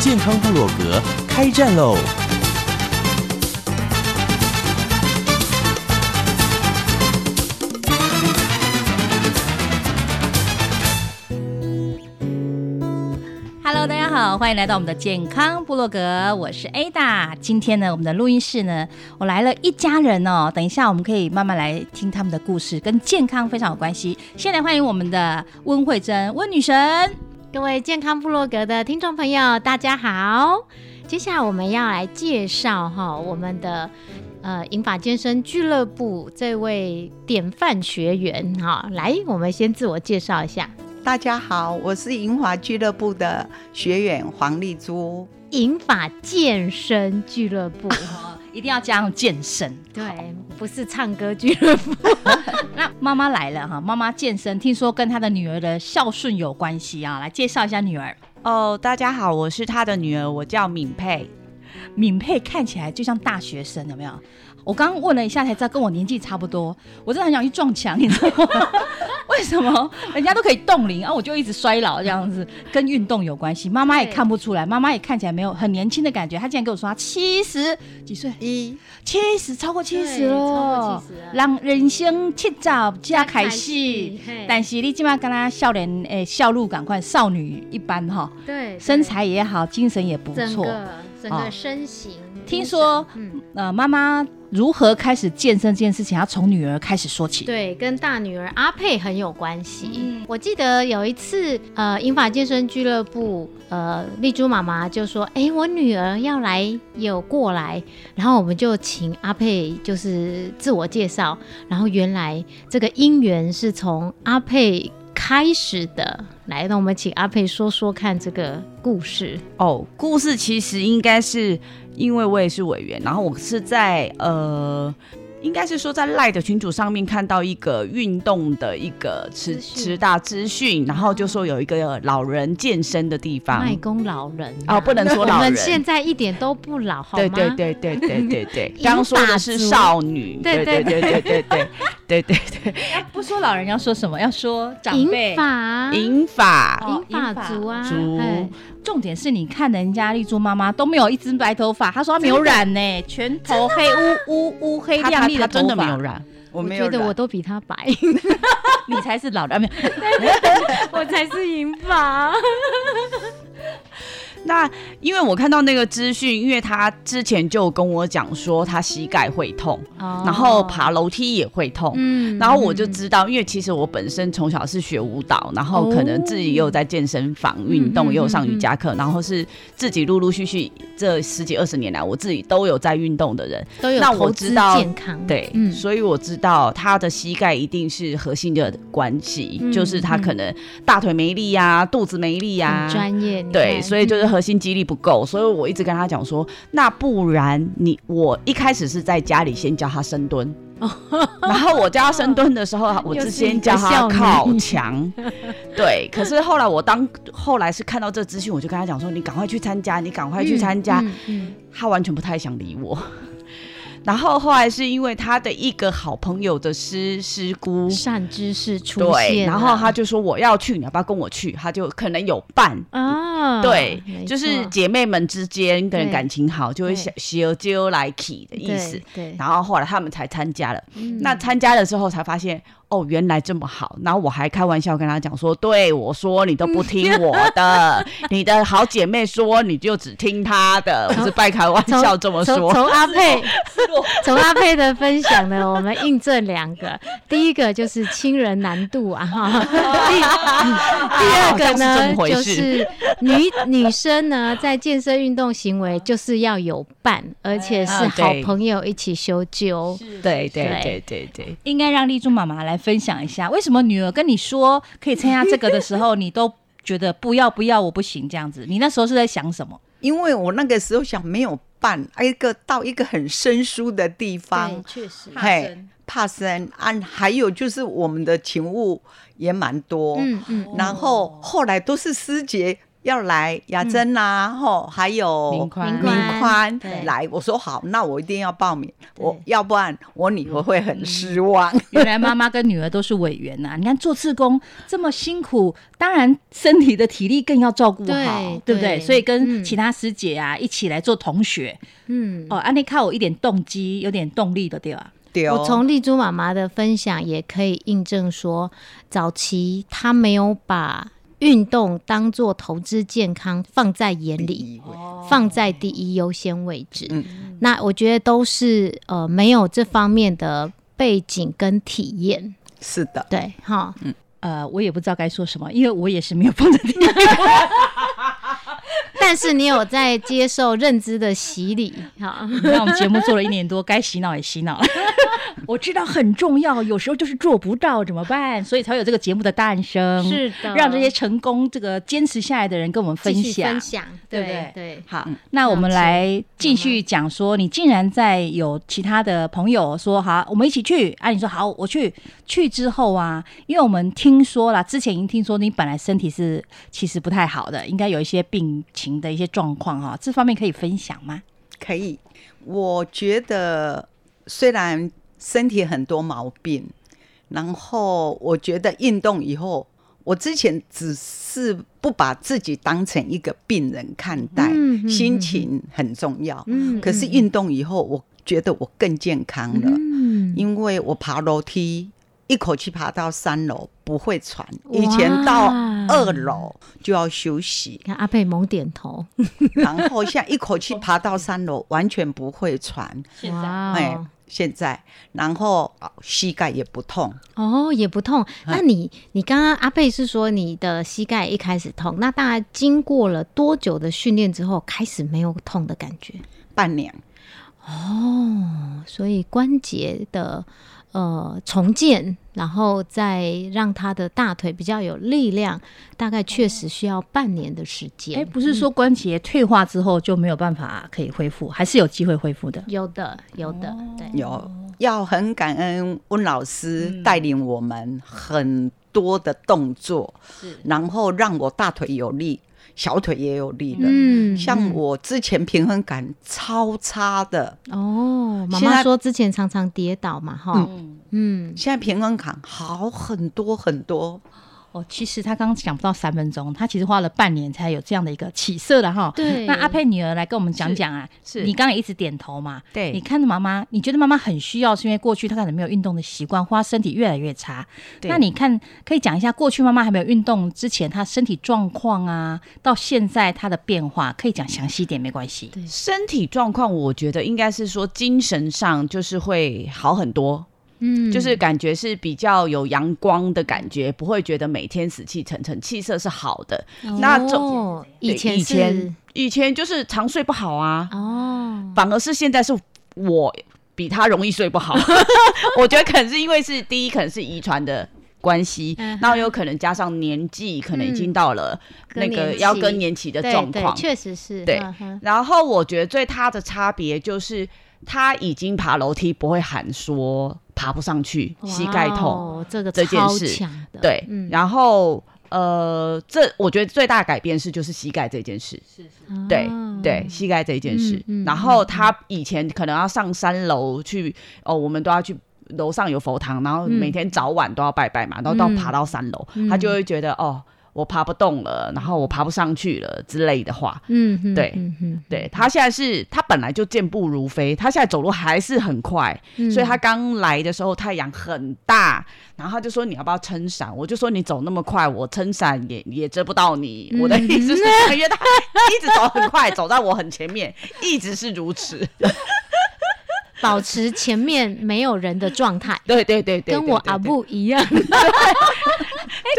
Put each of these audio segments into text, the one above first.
健康部落格开战喽！大家好，欢迎来到我们的健康部落格，我是 Ada。今天呢，我们的录音室呢，我来了一家人哦。等一下，我们可以慢慢来听他们的故事，跟健康非常有关系。先来欢迎我们的温慧珍，温女神。各位健康部落格的听众朋友，大家好。接下来我们要来介绍哈，我们的呃银发健身俱乐部这位典范学员哈。来，我们先自我介绍一下。大家好，我是银华俱乐部的学员黄丽珠。银法健身俱乐部，一定要加上健身，对，不是唱歌俱乐部。那妈妈来了哈，妈妈健身，听说跟她的女儿的孝顺有关系啊，来介绍一下女儿。哦，大家好，我是她的女儿，我叫敏佩。敏佩看起来就像大学生，有没有？我刚问了一下，才知道跟我年纪差不多。我真的很想去撞墙，你知道吗？为什么人家都可以冻龄啊，我就一直衰老这样子？跟运动有关系。妈妈也看不出来，妈妈也看起来没有很年轻的感觉。她竟然跟我说她七十几岁，一七十超过七十了，让人生七早加开始。但是你起码跟她笑脸诶，笑路赶快少女一般哈。对，身材也好，精神也不错，整个身形。听说，呃，妈妈如何开始健身这件事情，要从女儿开始说起。对，跟大女儿阿佩很有关系。我记得有一次，呃，英法健身俱乐部，呃，丽珠妈妈就说：“哎，我女儿要来，有过来。”然后我们就请阿佩就是自我介绍。然后原来这个姻缘是从阿佩开始的。来，那我们请阿佩说说看这个故事。哦，故事其实应该是。因为我也是委员，然后我是在呃。应该是说在赖的群组上面看到一个运动的一个持持大资讯，然后就说有一个老人健身的地方。卖公老人哦，不能说老人。我们现在一点都不老，好吗？对对对对对对对。刚说的是少女。对对对对对对对对对。不说老人要说什么？要说长辈。银发。银发。银发族啊。族。重点是你看人家丽珠妈妈都没有一只白头发，她说她没有染呢，全头黑乌乌乌黑亮。他真的没有染，我觉得我都比她白，你才是老的，没有，我才是银发。那因为我看到那个资讯，因为他之前就跟我讲说他膝盖会痛，然后爬楼梯也会痛，嗯，然后我就知道，因为其实我本身从小是学舞蹈，然后可能自己也有在健身房运动，也有上瑜伽课，然后是自己陆陆续续这十几二十年来，我自己都有在运动的人，都有投资健康，对，所以我知道他的膝盖一定是核心的关系，就是他可能大腿没力呀，肚子没力呀，专业，对，所以就是。核心肌力不够，所以我一直跟他讲说，那不然你我一开始是在家里先教他深蹲，然后我教他深蹲的时候，我是先教他靠墙，对。可是后来我当后来是看到这资讯，我就跟他讲说，你赶快去参加，你赶快去参加。他完全不太想理我。然后后来是因为他的一个好朋友的师师姑善知识出现，然后他就说我要去，你要不要跟我去？他就可能有伴啊，对，就是姐妹们之间的人感情好，就会想小揪来起的意思。对，然后后来他们才参加了，那参加了之后才发现。哦，原来这么好，然后我还开玩笑跟他讲说，对我说你都不听我的，你的好姐妹说你就只听她的，我是半开玩笑这么说。从阿佩，从阿佩的分享呢，我们印证两个，第一个就是亲人难度啊，哈，第二个呢就是女女生呢在健身运动行为就是要有伴，而且是好朋友一起修纠，对对。对对对，应该让丽珠妈妈来。分享一下，为什么女儿跟你说可以参加这个的时候，你都觉得不要不要，我不行这样子？你那时候是在想什么？因为我那个时候想没有伴，一个到一个很生疏的地方，，确实，嘿，怕生。啊，还有就是我们的勤务也蛮多，嗯嗯，然后后来都是师姐要来，雅珍呐，吼、还有明宽。明明宽来，我说好，那我一定要报名，我要不然我女儿会很失望。原来妈妈跟女儿都是委员呐、你看做志工这么辛苦，当然身体的体力更要照顾好，对对不对？对。所以跟嗯其他师姐啊、一起来做同学。嗯。哦，安利靠我一点动机，有点动力的对吧？对哦。我从丽珠妈妈的分享也可以印证说，早期她没有把运动当做投资健康放在眼里，放在第一优先位置。嗯那我觉得都是呃没有这方面的背景跟体验，是的，对哈。呃，我也不知道该说什么，因为我也是没有放在第一。但是你有在接受认知的洗礼，哈，那我们节目做了一年多，该洗脑也洗脑了。我知道很重要，有时候就是做不到，怎么办？所以才有这个节目的诞生，是的，让这些成功这个坚持下来的人跟我们分享分。享，对不对对对，好，那我们来继续讲说，你竟然在有其他的朋友说好，我们一起去。啊，你说好，我去。去之后啊，因为我们听说了，之前已经听说你本来身体是其实不太好的，应该有一些病情的一些状况哈，这方面可以分享吗？可以。我觉得虽然身体很多毛病，然后我觉得运动以后，我之前只是不把自己当成一个病人看待，心情很重要。嗯可是运动以后，我觉得我更健康了，嗯，因为我爬楼梯。一口气爬到三楼不会喘，以前到二楼就要休息，看阿佩猛点头，然后现在一口气爬到三楼完全不会喘。哇哎哦，现在，然后哦膝盖也不痛，哦，也不痛。那你你刚刚阿贝是说你的膝盖一开始痛，那大概经过了多久的训练之后，开始没有痛的感觉？半年。哦，所以关节的呃重建，然后再让他的大腿比较有力量，大概确实需要半年的时间。哎，不是说关节退化之后就没有办法可以恢复，还是有机会恢复的。有的，有的，对，有要很感恩温老师带领我们很多的动作，然后让我大腿有力，小腿也有力了。嗯像我之前平衡感超差的，哦，妈妈说之前常常跌倒嘛，哈，嗯，现在平衡感好很多很多。哦，其实他刚刚讲不到三分钟，他其实花了半年才有这样的一个起色的哈。对那阿佩女儿来跟我们讲讲啊，是你刚刚也一直点头嘛，对你看着妈妈，你觉得妈妈很需要，是因为过去她可能没有运动的习惯，或她身体越来越差。对那你看，可以讲一下过去妈妈还没有运动之前，她身体状况啊，到现在她的变化，可以讲详细一点没关系。对身体状况，我觉得应该是说精神上就是会好很多，嗯就是感觉是比较有阳光的感觉，不会觉得每天死气沉沉，气色是好的。那这哦以前以前以前就是常睡不好啊，哦，反而是现在是我比他容易睡不好。我觉得可能是因为是第一，可能是遗传的关系嗯，然后有可能加上年纪，可能已经到了那个要更年期的状况。确实是，对然后我觉得最大的差别就是，他已经爬楼梯不会喊说爬不上去，膝盖痛。这个这件事。对，嗯。然后呃，这我觉得最大的改变是就是膝盖这件事，对、哦对，膝盖这件事。嗯嗯然后他以前可能要上三楼去，哦，我们都要去。楼上有佛堂，然后嗯。每天早晚都要拜拜嘛，然后到嗯。爬到三楼，嗯。他就会觉得哦，我爬不动了，然后我爬不上去了之类的话，嗯哼，对嗯哼，对他现在是，他本来就健步如飞，他现在走路还是很快，嗯所以他刚来的时候太阳很大，然后他就说你要不要撑伞？我就说你走那么快，我撑伞也也遮不到你。我的嗯意思是，因为他一直走很快，走在我很前面，一直是如此。保持前面没有人的状态，对对对对，跟我阿布一样，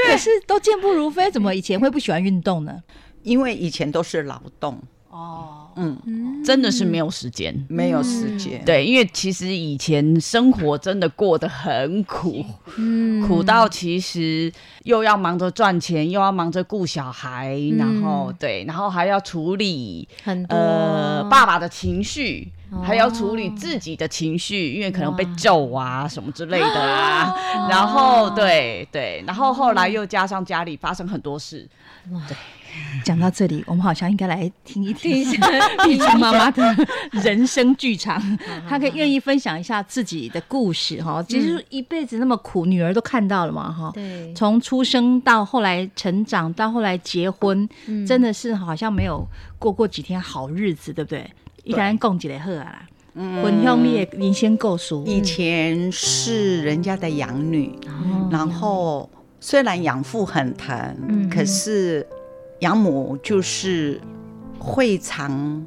可是都健步如飞，怎么以前会不喜欢运动呢？因为以前都是劳动，哦，嗯，嗯。真的是没有时间。没有时间。对，因为其实以前生活真的过得很苦，嗯。苦到其实又要忙着赚钱，又要忙着顾小孩，然后对，然后还要处理很多。呃爸爸的情绪，哦还要处理自己的情绪，因为可能被揍啊什么之类的啊。哦。然后对对，然后后来又加上家里发生很多事，讲到这里，我们好像应该来听一听碧珠 妈妈的人生剧场，她可以愿意分享一下自己的故事哈。其实一辈子那么苦，女儿都看到了嘛哈。对，从出生到后来成长，到后来结婚，嗯。真的是好像没有过过几天好日子，对不对？一个人供几来喝啊啦，婚兄你也您先够熟，以前是人家的养女，哦。然后虽然养父很疼，嗯。可是养母就是会常，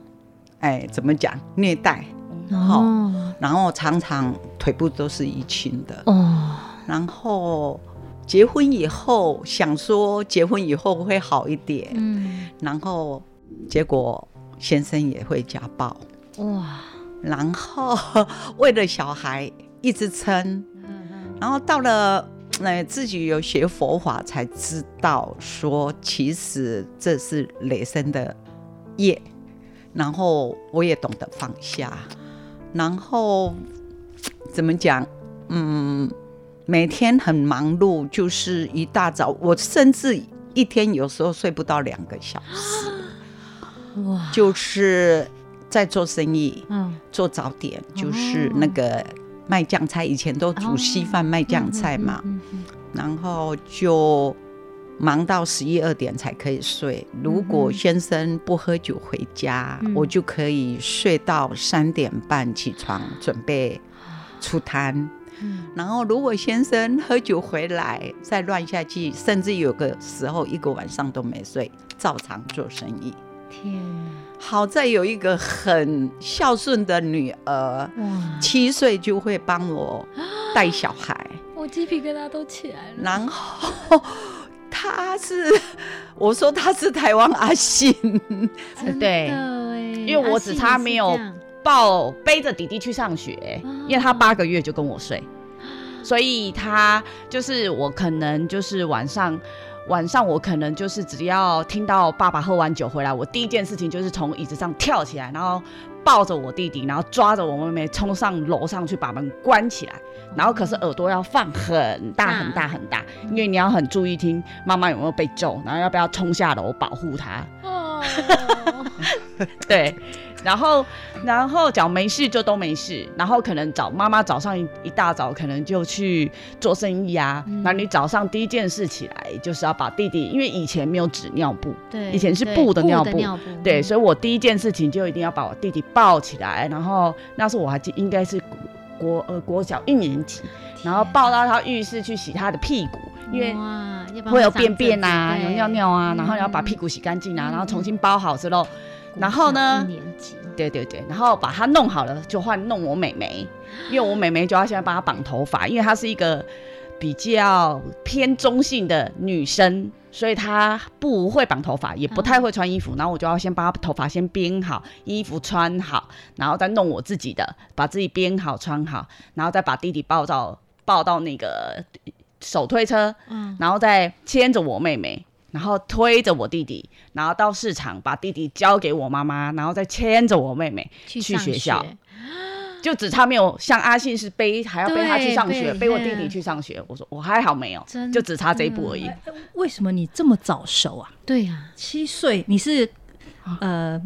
哎，怎么讲虐待，哦。然后常常腿部都是淤青的，哦，然后结婚以后想说结婚以后会好一点，嗯，然后结果先生也会家暴，哇，然后为了小孩一直撑，然后到了呃自己有学佛法才知道说，其实这是累生的业，然后我也懂得放下，然后怎么讲，嗯，每天很忙碌，就是一大早，我甚至一天有时候睡不到两个小时，哇，就是在做生意。嗯，做早点，就是那个卖酱菜，以前都煮稀饭卖酱菜嘛，然后就忙到十一二点才可以睡。如果先生不喝酒回家，嗯我就可以睡到三点半起床准备出摊。嗯然后如果先生喝酒回来再乱下去，甚至有个时候一个晚上都没睡，照常做生意。天哪，好在有一个很孝顺的女儿，七岁就会帮我带小孩，我鸡皮疙瘩都起来了，然后她是我说她是台湾阿信，真对因为我只差没有抱背着弟弟去上学，因为他八个月就跟我睡，所以他就是我可能就是晚上。晚上我可能就是只要听到爸爸喝完酒回来，我第一件事情就是从椅子上跳起来，然后抱着我弟弟，然后抓着我妹妹冲上楼上去把门关起来。然后可是耳朵要放很大很大很大，因为你要很注意听妈妈有没有被揍，然后要不要冲下楼保护她。哦，对，然后然后脚没事就都没事，然后可能早妈妈早上一一大早可能就去做生意啊，嗯。那、你早上第一件事起来就是要把弟弟，因为以前没有纸尿布，对，以前是布的尿布对，嗯所以我第一件事情就一定要把我弟弟抱起来，然后那时候我还记应该是国呃国小一年级，然后抱到他浴室去洗他的屁股，因为会有便便啊，有尿尿啊，然后你要把嗯。屁股洗干净啊，嗯。然后重新包好之后，对然后呢国小一年级对对对，然后把它弄好了，就换弄我妹妹，因为我妹妹就要现在帮她绑头发，因为她是一个比较偏中性的女生，所以她不会绑头发，也不太会穿衣服。然后我就要先把她头发先编好，衣服穿好，然后再弄我自己的，把自己编好穿好，然后再把弟弟抱到抱到那个手推车，嗯然后再牵着我妹妹。然后推着我弟弟，然后到市场把弟弟交给我妈妈，然后再牵着我妹妹，去去学校。就只差没有像阿信是背还要背他去上学，背我弟弟去上学。我说我还好没有真，就只差这一步而已。为什么你这么早熟啊？对呀，七岁，你是呃，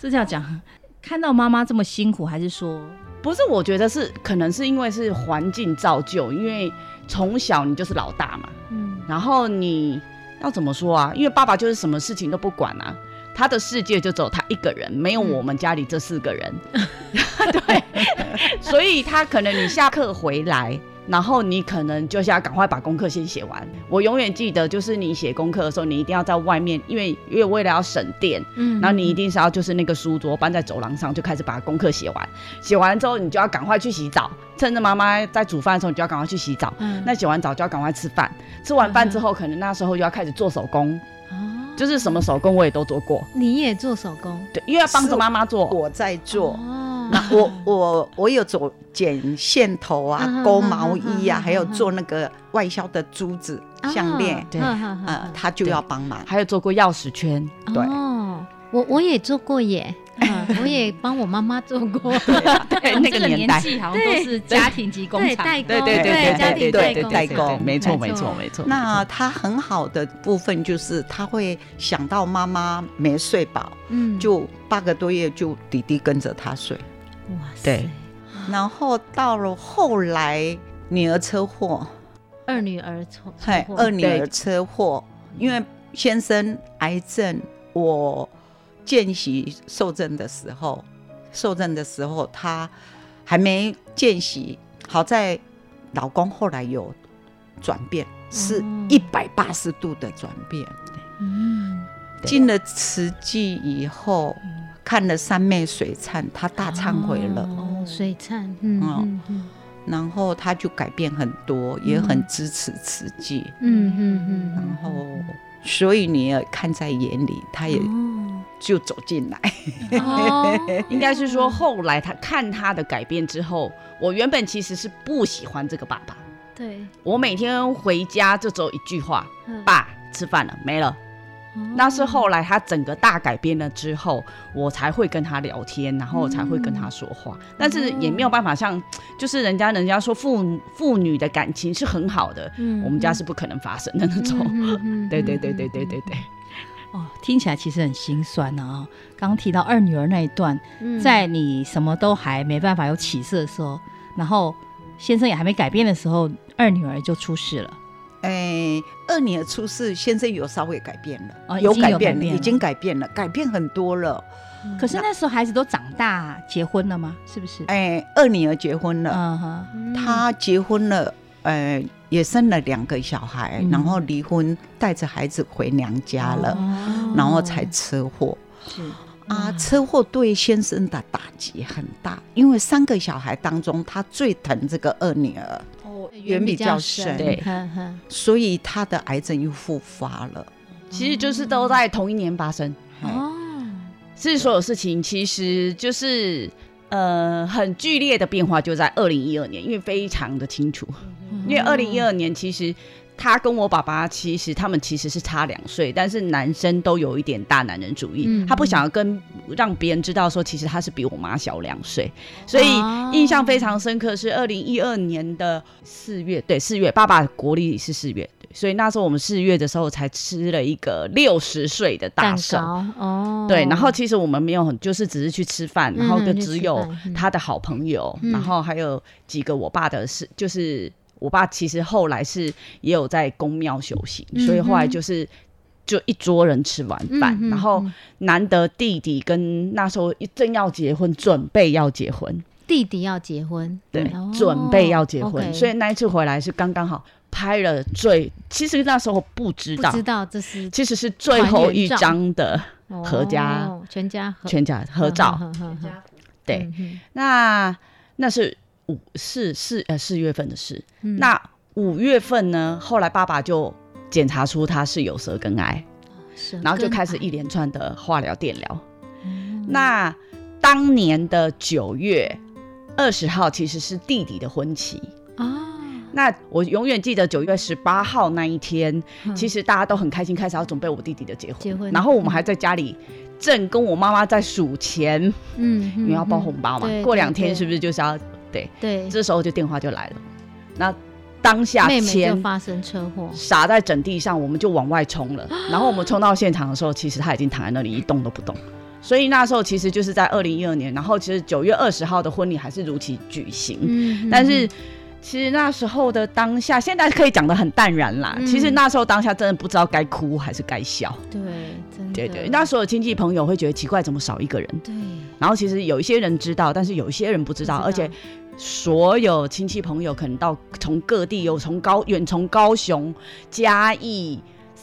是这叫讲看到妈妈这么辛苦，还是说？不是，我觉得是可能是因为是环境造就，因为从小你就是老大嘛，嗯，然后你要怎么说啊？因为爸爸就是什么事情都不管啊，他的世界就只有他一个人，没有我们家里这四个人。对，所以他可能你下课回来，然后你可能就是要赶快把功课先写完。我永远记得，就是你写功课的时候，你一定要在外面，因为因为为了要省电，嗯然后你一定是要就是那个书桌搬在走廊上，就开始把功课写完。写完之后，你就要赶快去洗澡，趁着妈妈在煮饭的时候，你就要赶快去洗澡。嗯那洗完澡就要赶快吃饭，吃完饭之后，可能那时候就要开始做手工。哦就是什么手工我也都做过。你也做手工对，因为要帮着妈妈做。我在做。哦，那我我我有做剪线头啊，嗯勾毛衣啊，嗯嗯还有做那个外销的珠子项链，对呃呃，他就要帮忙。还有做过钥匙圈，对。哦，我我也做过耶，嗯 我也帮我妈妈做过，对那个个年代，好像都是家庭级工厂，对代工，对对对家庭代工，代工没错没错没错。那他很好的部分就是他会想到妈妈没睡饱，嗯，就八个多月就弟弟跟着他睡，哇塞。对，然后到了后来女儿车祸，二女儿车车嘿，二女儿车祸，因为先生癌症，我见习受证的时候，受证的时候他还没见习，好在老公后来有转变，是哦一百八十度的转变。嗯，进了慈济以后，看了三妹水忏，他大忏悔了，哦，水忏，嗯哦。嗯嗯。然后他就改变很多，也很支持慈济，嗯嗯然后所以你也看在眼里，他也嗯，就走进来。哦，应该是说后来他看他的改变之后，我原本其实是不喜欢这个爸爸，对，我每天回家就只有一句话：嗯。爸，吃饭了没了。哦那是后来他整个大改变了之后，我才会跟他聊天，然后才会跟他说话。但是也没有办法像，就是人家人家说父父女的感情是很好的，嗯我们家是不可能发生的那种。对对对对对对对，哦，听起来其实很心酸啊、刚刚提到二女儿那一段，嗯在你什么都还没办法有起色的时候，然后先生也还没改变的时候，二女儿就出事了。哎，二女儿出事，先生有稍微改变了，哦有改变已经改变了，改变很多了。可是那时候孩子都长大，结婚了吗？是不是？哎，二女儿结婚了，嗯哼，嗯她结婚了，呃，也生了两个小孩，嗯然后离婚，带着孩子回娘家了，哦然后才车祸。是啊，车祸对先生的打击很大，因为三个小孩当中，他最疼这个二女儿，哦，缘比较深对所以他的癌症又复发了。其实就是都在同一年发生。哦，哦，是所有事情其实就是呃很剧烈的变化，就在二零一二年，因为非常的清楚，因为二零一二年其实。他跟我爸爸其实他们其实是差两岁，但是男生都有一点大男人主义，嗯他不想要跟让别人知道说其实他是比我妈小两岁，所以哦印象非常深刻是二零一二年的四月，对四月，爸爸国历是四月，对，所以那时候我们四月的时候才吃了一个六十岁的大蛋寿，哦，对，然后其实我们没有很，就是只是去吃饭，然后就只有他的好朋友，嗯。然后还有几个我爸的是，就是我爸其实后来是也有在公庙修行，嗯所以后来就是就一桌人吃完饭，然后嗯难得弟弟跟那时候正要结婚，准备要结婚，弟弟要结婚，对，哦准备要结婚所以那一次回来是刚刚好拍了最，其实那时候不知道，不知道这是其实是最后一张的合家哦全家合全家合照。对，嗯。那那是五四四呃四月份的事。嗯那五月份呢，后来爸爸就检查出他是有舌根癌，是然后就开始一连串的化疗、电疗。嗯那当年的九月二十号其实是弟弟的婚期。啊，那我永远记得九月十八号那一天，嗯其实大家都很开心，开始要准备我弟弟的结婚。结婚然后我们还在家里正跟我妈妈在数钱，嗯，因为要包红包嘛。对过两天是不不是就是要对？对？这时候就电话就来了，那当下妹妹就发生车祸，傻在整地上，我们就往外冲了。然后我们冲到现场的时候，其实他已经躺在那里一动都不动。所以那时候其实就是在二零一二年，然后其实九月二十号的婚礼还是如期举行，嗯但是。其实那时候的当下，现在可以讲的很淡然啦。嗯其实那时候当下真的不知道该哭还是该笑。对，真的对对，那所有亲戚朋友会觉得奇怪，怎么少一个人？对然后其实有一些人知道，但是有一些人不知道，而且所有亲戚朋友可能到从各地有从高远从高雄、嘉义、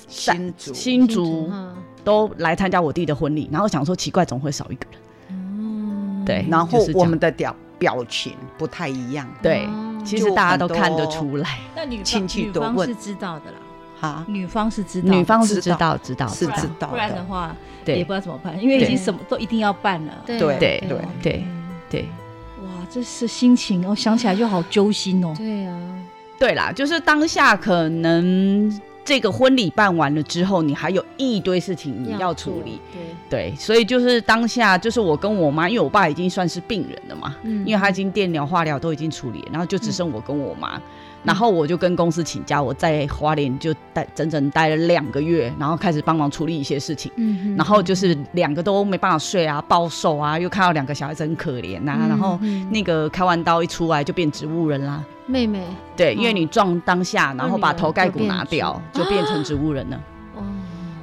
新竹新竹嗯。都来参加我弟的婚礼，然后想说奇怪，怎么会少一个人？嗯。对然后就是我们的表表情不太一样，对，哦其实大家都看得出来。那女亲戚多问。是知道的啦。哈，女方是知道的，女方是知道知道知道。是知道。不然的的，话也不知道怎么办，因为已经什么都一定要办了。对对对。对对。对哇，这是心情，哦想起来就好揪心哦。对啊，对啦，就是当下可能这个婚礼办完了之后，你还有一堆事情你要处理。对，对，所以就是当下，就是我跟我妈，因为我爸已经算是病人了嘛，嗯。因为他已经电疗、化疗都已经处理了，然后就只剩我跟我妈，然后我就跟公司请假，我在花莲就待整整待了两个月，然后开始帮忙处理一些事情。嗯然后就是两个都没办法睡啊，暴瘦啊，又看到两个小孩子很可怜啊，然后嗯那个开完刀一出来就变植物人啦。妹妹对，哦因为你撞当下，然后把头盖骨拿掉，就变成植物人了。哦，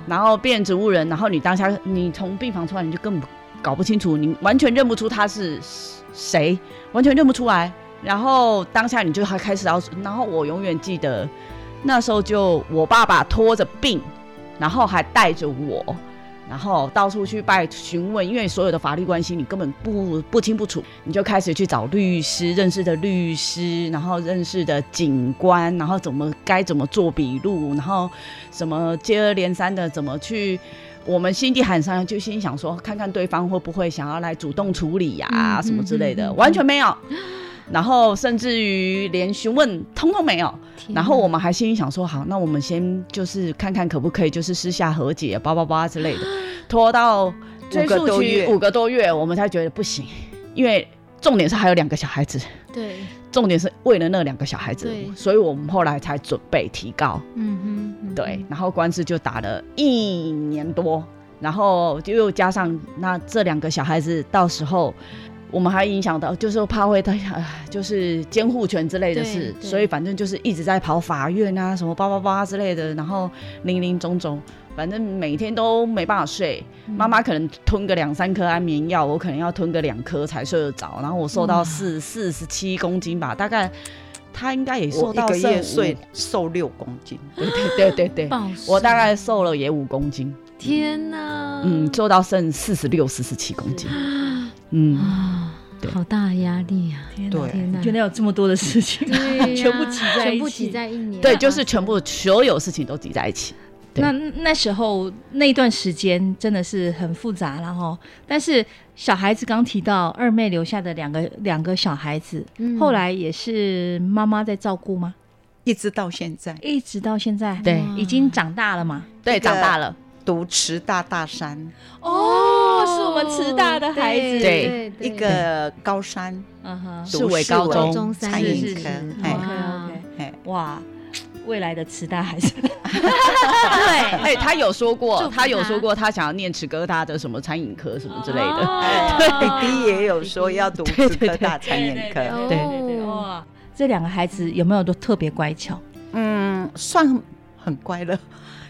然后变植物人，然后你当下你从病房出来，你就根本搞不清楚，你完全认不出他是谁，完全认不出来。然后当下你就还开始要，然后我永远记得那时候就我爸爸拖着病，然后还带着我，然后到处去拜询问，因为所有的法律关系你根本不不清不楚，你就开始去找律师，认识的律师，然后认识的警官，然后怎么该怎么做笔录，然后什么接二连三的怎么去。我们心地喊上，就心想说，看看对方会不会想要来主动处理呀、嗯什么之类的，嗯嗯嗯完全没有。然后甚至于连询问通通没有。然后我们还心里想说，好，那我们先就是看看可不可以就是私下和解，叭叭叭之类的，拖到追五个诉期多月五个多月，我们才觉得不行，因为重点是还有两个小孩子，对，重点是为了那两个小孩子，所以我们后来才准备提高，嗯哼，嗯对，然后官司就打了一年多，然后就又加上那这两个小孩子，到时候我们还影响到，就是怕会他啊，就是监护权之类的事，所以反正就是一直在跑法院啊，什么叭叭叭之类的，然后零零总总，反正每天都没办法睡。妈妈可能吞个两三颗安眠药，我可能要吞个两颗才睡得着，然后我瘦到四四十七公斤吧，大概。他应该也瘦到一个月睡瘦六公斤，对对对对对，我大概瘦了也五公斤，天哪，嗯，瘦到剩四十六、四十七公斤，嗯，啊，对好大的压力啊！天对天哪，原来有这么多的事情，对呀全部挤在一起全部挤在一年，对，就是全部所有事情都挤在一起。对那那时候那段时间真的是很复杂了哈。但是小孩子刚提到二妹留下的两个两个小孩子，嗯后来也是妈妈在照顾吗？一直到现在一直到现在，对已经长大了嘛？对，长大了，读慈大大山，哦，是我们慈大的孩子，对一个高山嗯哼，是为高读中餐餐饮科饮科，哎，OK 哇 OK，哎，哇，未来的慈大孩子，对，哎，他有说过，他。有他说过，他想要念慈哥大的什么餐饮科什么之类的。哦。弟弟也有说要读对对慈科大餐饮科，对对对对，哇，这两个孩子有没有都特别乖巧？嗯，算很乖了。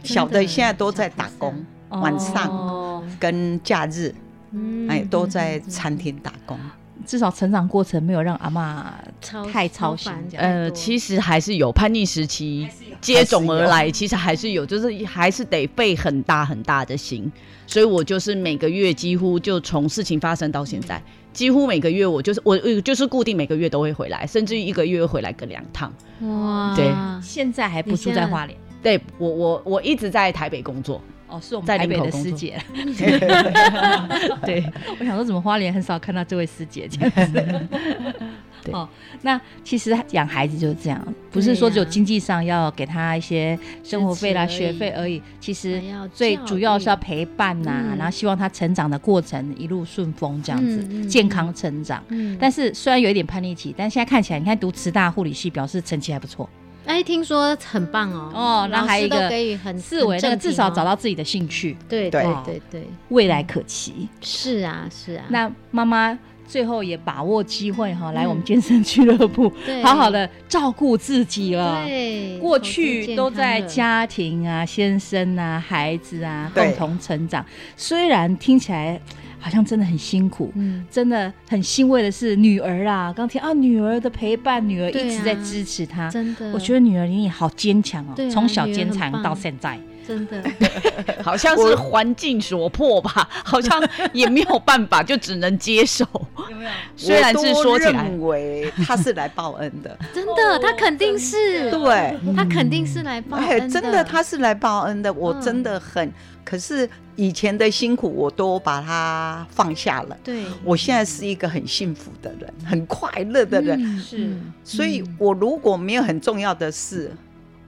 小的现在都在打工，晚上哦跟假日，嗯哎，都在餐厅打工。至少成长过程没有让阿嬷超太操心呃，其实还是有叛逆时期接踵而来，其实还是有，就是还是得费很大很大的心。所以我就是每个月几乎就从事情发生到现在，几乎每个月我就是我我就是固定每个月都会回来，甚至于一个月回来个两趟。哇，对现在还不住在花莲。对我我我一直在台北工作，哦，是我们在台北的师姐。对，我想说，怎么花莲很少看到这位师姐这样子？对哦，那其实养孩子就是这样，不是说只有经济上要给他一些生活费啦、学费而已，其实最主要是要陪伴呐、嗯然后希望他成长的过程一路顺风，这样子、嗯嗯健康成长。嗯但是虽然有一点叛逆期，但现在看起来，你看读慈大护理系，表示成绩还不错。哎，听说很棒哦。哦那老师都还有一个给予很四维那个至少找到到自己的兴趣，对对。对对对，未来可期。是啊是啊。那妈妈最后也把握机会哈，来嗯我们健身俱乐部，好好的照顾自己了。对，过去都在家庭啊、先生啊、孩子啊共同成长，虽然听起来好像真的很辛苦，嗯，真的很欣慰的是女儿啊，刚听啊，女儿的陪伴，女儿一直在支持她。真的，我觉得女儿你也好坚强哦从，小坚强到现在，真的，好像是环境所迫吧，好像也没有办法，就只能接受。有没有？虽然是说起来，认为他是来报恩的，真的，他肯定是，对，他肯定是来报哎，恩真的他是来报恩的，我真的很，可是以前的辛苦我都把它放下了。对，我现在是一个很幸福的人，很快乐的人，嗯是。所以我如果没有很重要的事，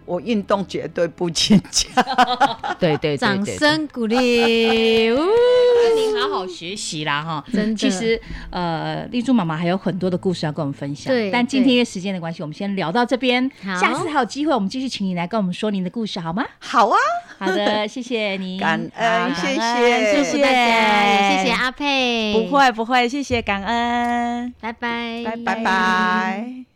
我运动绝对不请假。对对对掌声鼓励，您好好学习啦哈。真的，其实，呃，丽珠妈妈还有很多的故事要跟我们分享。对但今天因为时间的关系，我们先聊到这边。好下次还有机会，我们继续请你来跟我们说您的故事，好吗？好啊，好的，谢谢你，感恩，好谢谢，谢谢大家，也谢谢阿佩，不，会不会，谢谢感恩，拜拜，拜拜拜。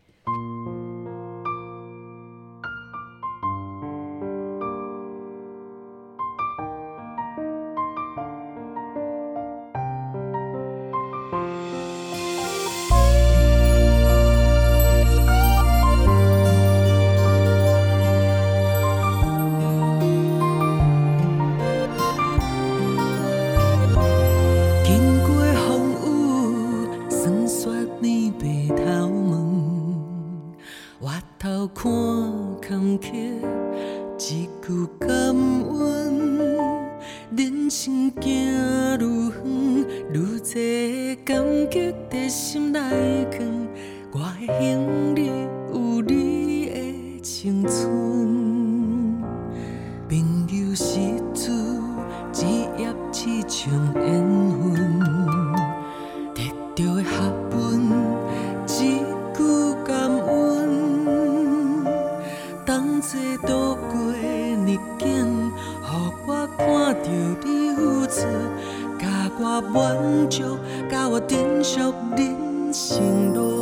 你付出，甲我满足，甲我珍惜人生路。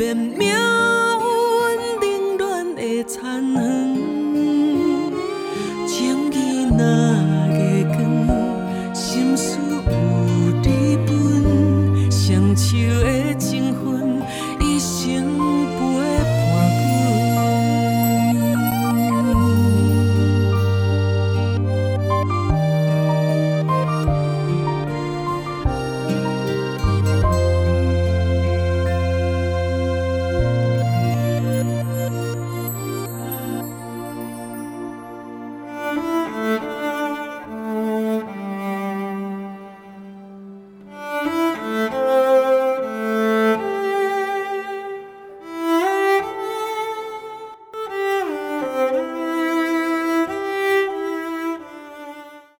改变